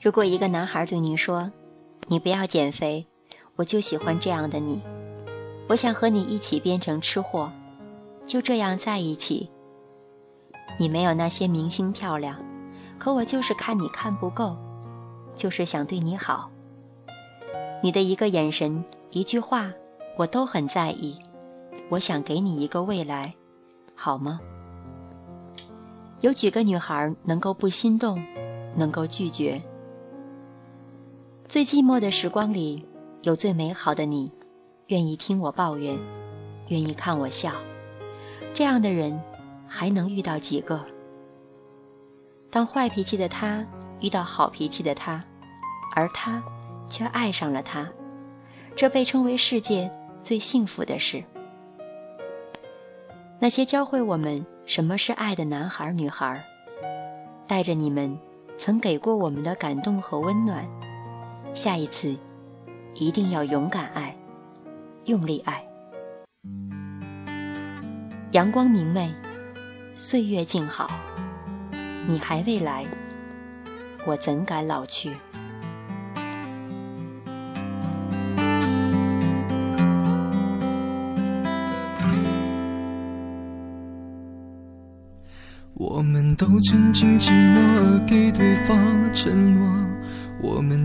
如果一个男孩对你说：“你不要减肥，我就喜欢这样的你，我想和你一起变成吃货，就这样在一起。”你没有那些明星漂亮，可我就是看你看不够，就是想对你好。你的一个眼神、一句话，我都很在意。我想给你一个未来，好吗？有几个女孩能够不心动，能够拒绝？最寂寞的时光里，有最美好的你，愿意听我抱怨，愿意看我笑。这样的人，还能遇到几个？当坏脾气的他遇到好脾气的他，而他却爱上了他，这被称为世界最幸福的事。那些教会我们什么是爱的男孩女孩，带着你们曾给过我们的感动和温暖。下一次，一定要勇敢爱，用力爱。阳光明媚，岁月静好，你还未来，我怎敢老去？我们都曾经寂寞而给对方承诺。我们